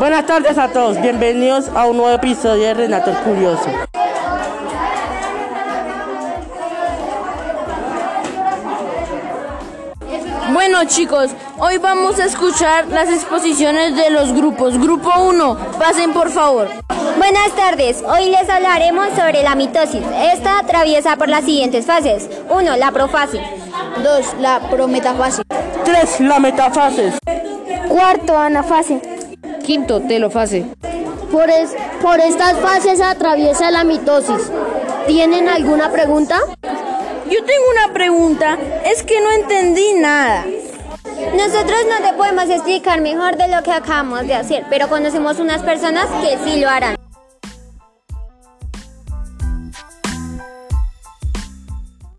Buenas tardes a todos, bienvenidos a un nuevo episodio de Renato el Curioso. Bueno chicos, hoy vamos a escuchar las exposiciones de los grupos. Grupo 1, pasen por favor. Buenas tardes, hoy les hablaremos sobre la mitosis. Esta atraviesa por las siguientes fases. 1. La profase. 2. La prometafase. 3. La metafase. Cuarto, anafase quinto telofase. Por, es, por estas fases atraviesa la mitosis. ¿Tienen alguna pregunta? Yo tengo una pregunta, es que no entendí nada. Nosotros no te podemos explicar mejor de lo que acabamos de hacer, pero conocemos unas personas que sí lo harán.